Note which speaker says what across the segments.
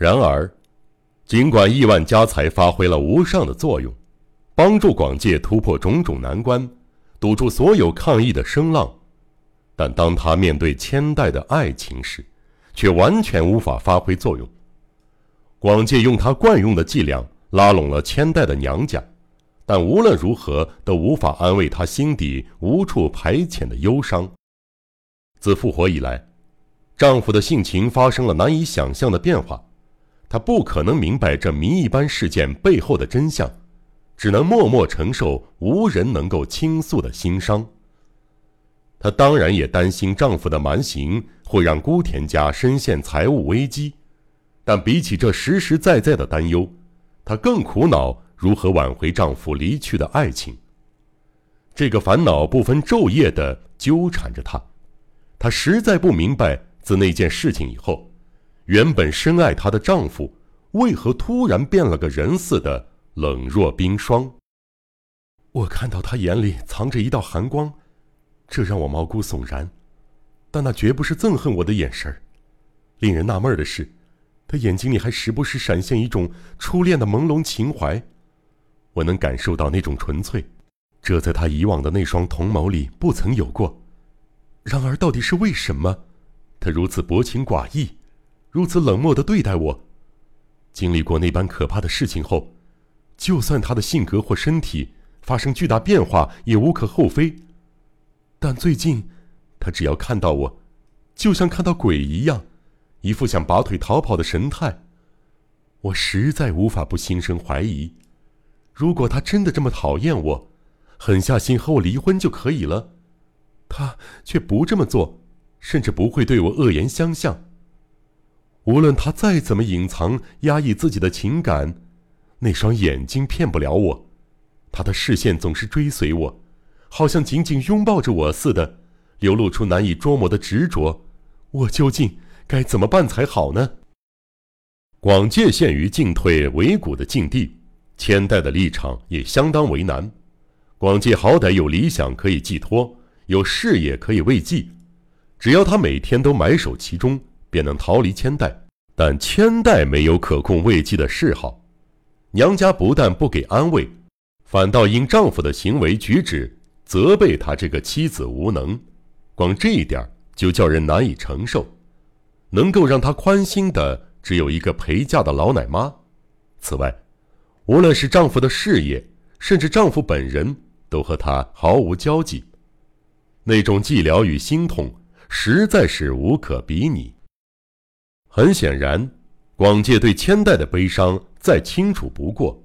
Speaker 1: 然而，尽管亿万家财发挥了无上的作用，帮助广介突破种种难关，堵住所有抗议的声浪，但当他面对千代的爱情时，却完全无法发挥作用。广介用他惯用的伎俩拉拢了千代的娘家，但无论如何都无法安慰他心底无处排遣的忧伤。自复活以来，丈夫的性情发生了难以想象的变化，她不可能明白这谜一般事件背后的真相，只能默默承受无人能够倾诉的心伤。她当然也担心丈夫的蛮行会让孤田家深陷财务危机，但比起这实实在在的担忧，她更苦恼如何挽回丈夫离去的爱情。这个烦恼不分昼夜地纠缠着她。她实在不明白，自那件事情以后，原本深爱她的丈夫，为何突然变了个人似的冷若冰霜。我看到他眼里藏着一道寒光，这让我毛骨悚然。但那绝不是憎恨我的眼神儿。令人纳闷的是，他眼睛里还时不时闪现一种初恋的朦胧情怀。我能感受到那种纯粹，这在他以往的那双瞳眸里不曾有过。然而，到底是为什么，他如此薄情寡义，如此冷漠的对待我？经历过那般可怕的事情后，就算他的性格或身体发生巨大变化，也无可厚非。但最近，他只要看到我，就像看到鬼一样，一副想拔腿逃跑的神态。我实在无法不心生怀疑：如果他真的这么讨厌我，狠下心和我离婚就可以了。他却不这么做，甚至不会对我恶言相向。无论他再怎么隐藏、压抑自己的情感，那双眼睛骗不了我。他的视线总是追随我，好像紧紧拥抱着我似的，流露出难以捉摸的执着。我究竟该怎么办才好呢？广介陷于进退维谷的境地，千代的立场也相当为难。广介好歹有理想可以寄托。有事业可以慰藉，只要他每天都埋首其中，便能逃离千代。但千代没有可控慰藉的嗜好，娘家不但不给安慰，反倒因丈夫的行为举止责备她这个妻子无能。光这一点就叫人难以承受。能够让她宽心的只有一个陪嫁的老奶妈。此外，无论是丈夫的事业，甚至丈夫本人，都和她毫无交集。那种寂寥与心痛，实在是无可比拟。很显然，广介对千代的悲伤再清楚不过。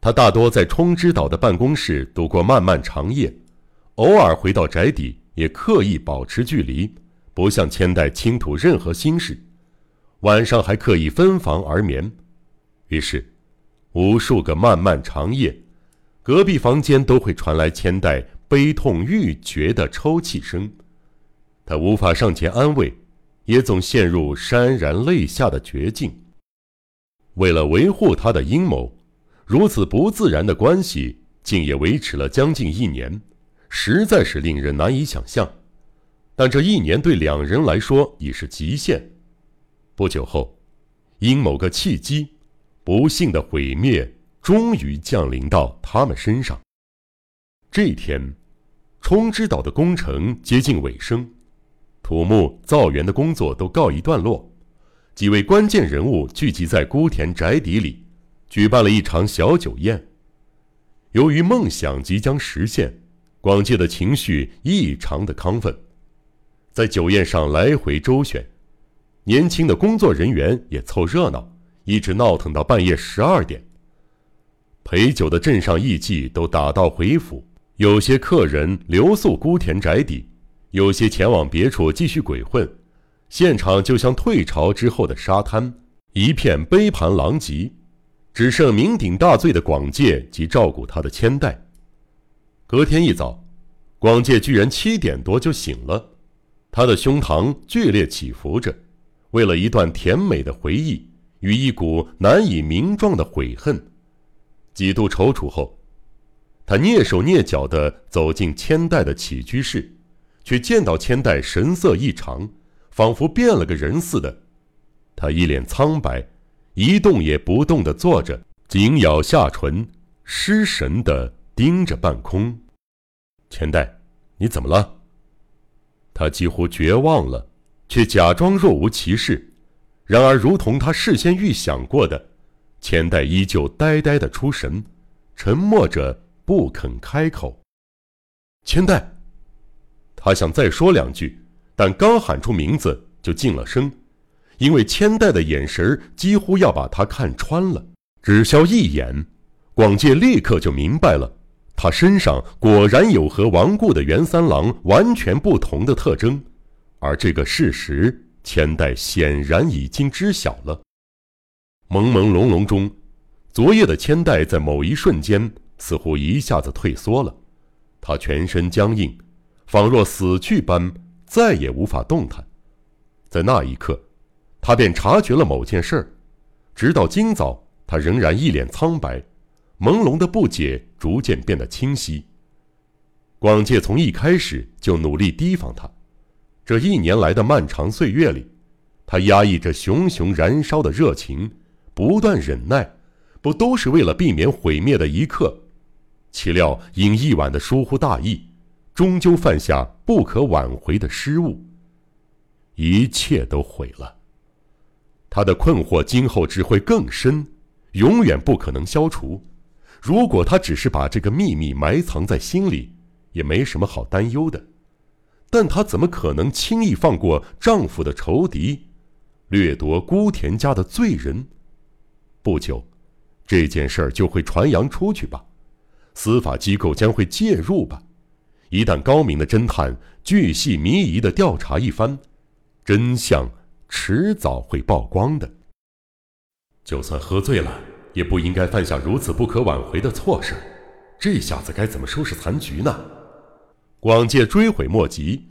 Speaker 1: 他大多在冲之岛的办公室度过漫漫长夜，偶尔回到宅邸，也刻意保持距离，不向千代倾吐任何心事。晚上还刻意分房而眠。于是，无数个漫漫长夜，隔壁房间都会传来千代。悲痛欲绝的抽泣声，他无法上前安慰，也总陷入潸然泪下的绝境。为了维护他的阴谋，如此不自然的关系竟也维持了将近一年，实在是令人难以想象。但这一年对两人来说已是极限。不久后，因某个契机，不幸的毁灭终于降临到他们身上。这一天，冲之岛的工程接近尾声，土木造园的工作都告一段落。几位关键人物聚集在孤田宅邸里，举办了一场小酒宴。由于梦想即将实现，广介的情绪异常的亢奋，在酒宴上来回周旋。年轻的工作人员也凑热闹，一直闹腾到半夜十二点。陪酒的镇上艺妓都打道回府。有些客人留宿孤田宅邸，有些前往别处继续鬼混，现场就像退潮之后的沙滩，一片杯盘狼藉，只剩酩酊大醉的广介及照顾他的千代。隔天一早，广介居然七点多就醒了，他的胸膛剧烈起伏着，为了一段甜美的回忆与一股难以名状的悔恨，几度踌躇后。他蹑手蹑脚地走进千代的起居室，却见到千代神色异常，仿佛变了个人似的。他一脸苍白，一动也不动地坐着，紧咬下唇，失神地盯着半空。千代，你怎么了？他几乎绝望了，却假装若无其事。然而，如同他事先预想过的，千代依旧呆呆的出神，沉默着不肯开口。千代，他想再说两句，但刚喊出名字就噤了声，因为千代的眼神几乎要把他看穿了。只消一眼，广介立刻就明白了，他身上果然有和亡故的袁三郎完全不同的特征，而这个事实，千代显然已经知晓了。朦朦胧胧中，昨夜的千代在某一瞬间似乎一下子退缩了。他全身僵硬，仿若死去般，再也无法动弹。在那一刻，他便察觉了某件事儿。直到今早，他仍然一脸苍白，朦胧的不解逐渐变得清晰。广介从一开始就努力提防他，这一年来的漫长岁月里，他压抑着熊熊燃烧的热情，不断忍耐，不都是为了避免毁灭的一刻？岂料因一晚的疏忽大意，终究犯下不可挽回的失误。一切都毁了。他的困惑今后只会更深，永远不可能消除。如果他只是把这个秘密埋藏在心里，也没什么好担忧的。但他怎么可能轻易放过丈夫的仇敌，掠夺孤田家的罪人？不久，这件事儿就会传扬出去吧。司法机构将会介入吧？一旦高明的侦探巨细靡遗的调查一番，真相迟早会曝光的。就算喝醉了，也不应该犯下如此不可挽回的错事。这下子该怎么收拾残局呢？广介追悔莫及。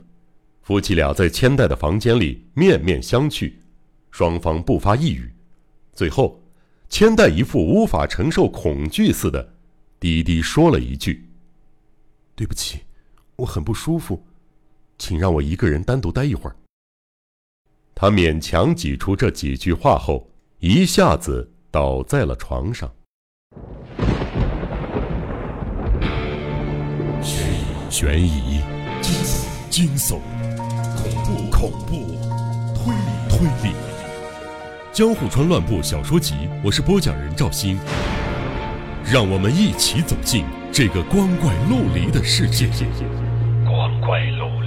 Speaker 1: 夫妻俩在千代的房间里面面相觑，双方不发一语。最后，千代一副无法承受恐惧似的。低低说了一句：“对不起，我很不舒服，请让我一个人单独待一会儿。”他勉强挤出这几句话后，一下子倒在了床上。悬疑、悬疑、惊悚、恐怖、恐怖、推理、推理，《江户川乱步小说集》，我是播讲人赵鑫。让我们一起走进这个光怪陆离的世界。怪路